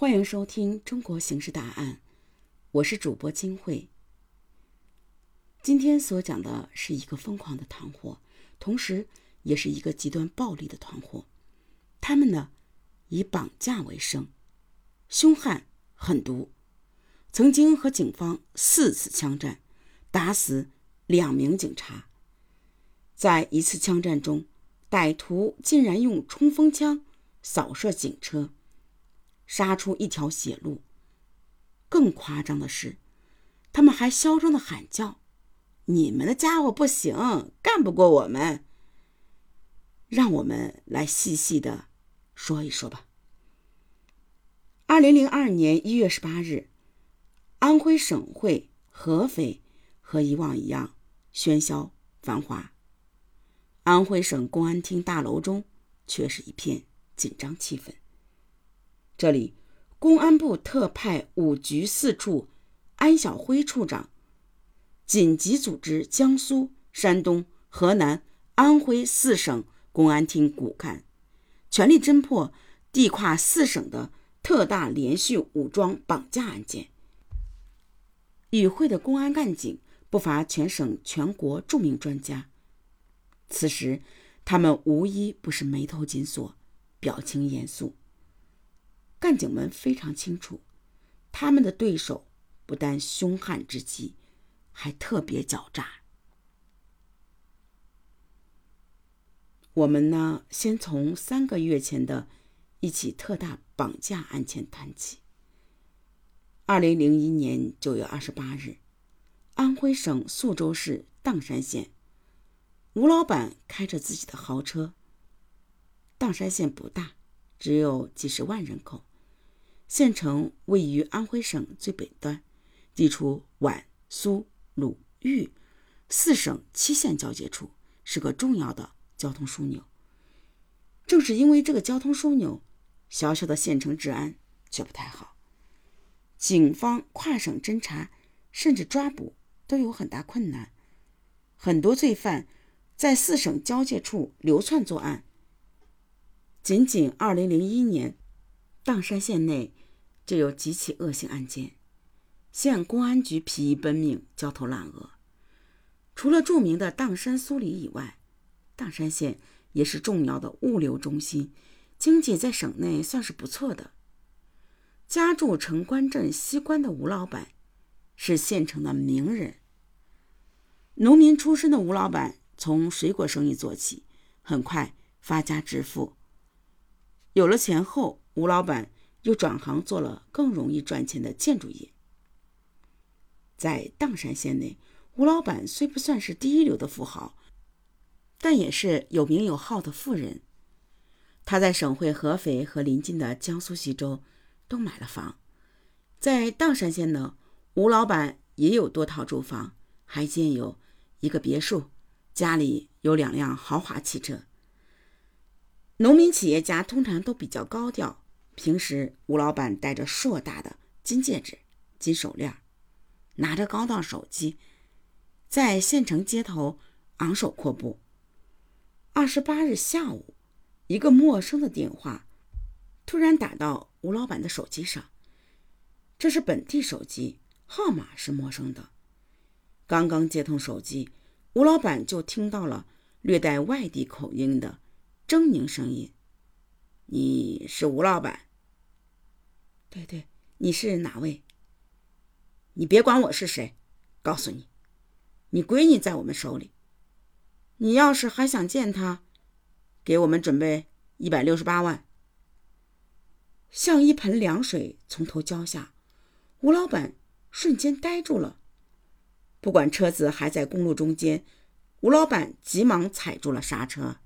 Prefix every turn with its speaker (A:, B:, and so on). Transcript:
A: 欢迎收听《中国刑事大案》，我是主播金慧。今天所讲的是一个疯狂的团伙，同时也是一个极端暴力的团伙。他们呢，以绑架为生，凶悍狠毒，曾经和警方四次枪战，打死两名警察。在一次枪战中，歹徒竟然用冲锋枪扫射警车。杀出一条血路。更夸张的是，他们还嚣张的喊叫：“你们的家伙不行，干不过我们。”让我们来细细的说一说吧。二零零二年一月十八日，安徽省会合肥和以往一样喧嚣繁华，安徽省公安厅大楼中却是一片紧张气氛。这里，公安部特派五局四处安小辉处长紧急组织江苏、山东、河南、安徽四省公安厅骨干，全力侦破地跨四省的特大连续武装绑架案件。与会的公安干警不乏全省全国著名专家。此时，他们无一不是眉头紧锁，表情严肃。干警们非常清楚，他们的对手不但凶悍至极，还特别狡诈。我们呢，先从三个月前的一起特大绑架案件谈起。二零零一年九月二十八日，安徽省宿州市砀山县，吴老板开着自己的豪车。砀山县不大，只有几十万人口。县城位于安徽省最北端，地处皖、苏、鲁、豫四省七县交界处，是个重要的交通枢纽。正是因为这个交通枢纽，小小的县城治安却不太好，警方跨省侦查甚至抓捕都有很大困难，很多罪犯在四省交界处流窜作案。仅仅2001年。砀山县内就有几起恶性案件，县公安局疲于奔命，焦头烂额。除了著名的砀山苏里以外，砀山县也是重要的物流中心，经济在省内算是不错的。家住城关镇西关的吴老板是县城的名人。农民出身的吴老板从水果生意做起，很快发家致富。有了钱后，吴老板又转行做了更容易赚钱的建筑业。在砀山县内，吴老板虽不算是第一流的富豪，但也是有名有号的富人。他在省会合肥和邻近的江苏徐州都买了房。在砀山县呢，吴老板也有多套住房，还建有一个别墅，家里有两辆豪华汽车。农民企业家通常都比较高调。平时，吴老板戴着硕大的金戒指、金手链，拿着高档手机，在县城街头昂首阔步。二十八日下午，一个陌生的电话突然打到吴老板的手机上。这是本地手机，号码是陌生的。刚刚接通手机，吴老板就听到了略带外地口音的狰狞声音：“你是吴老板？”对对，你是哪位？你别管我是谁，告诉你，你闺女在我们手里。你要是还想见她，给我们准备一百六十八万。像一盆凉水从头浇下，吴老板瞬间呆住了。不管车子还在公路中间，吴老板急忙踩住了刹车。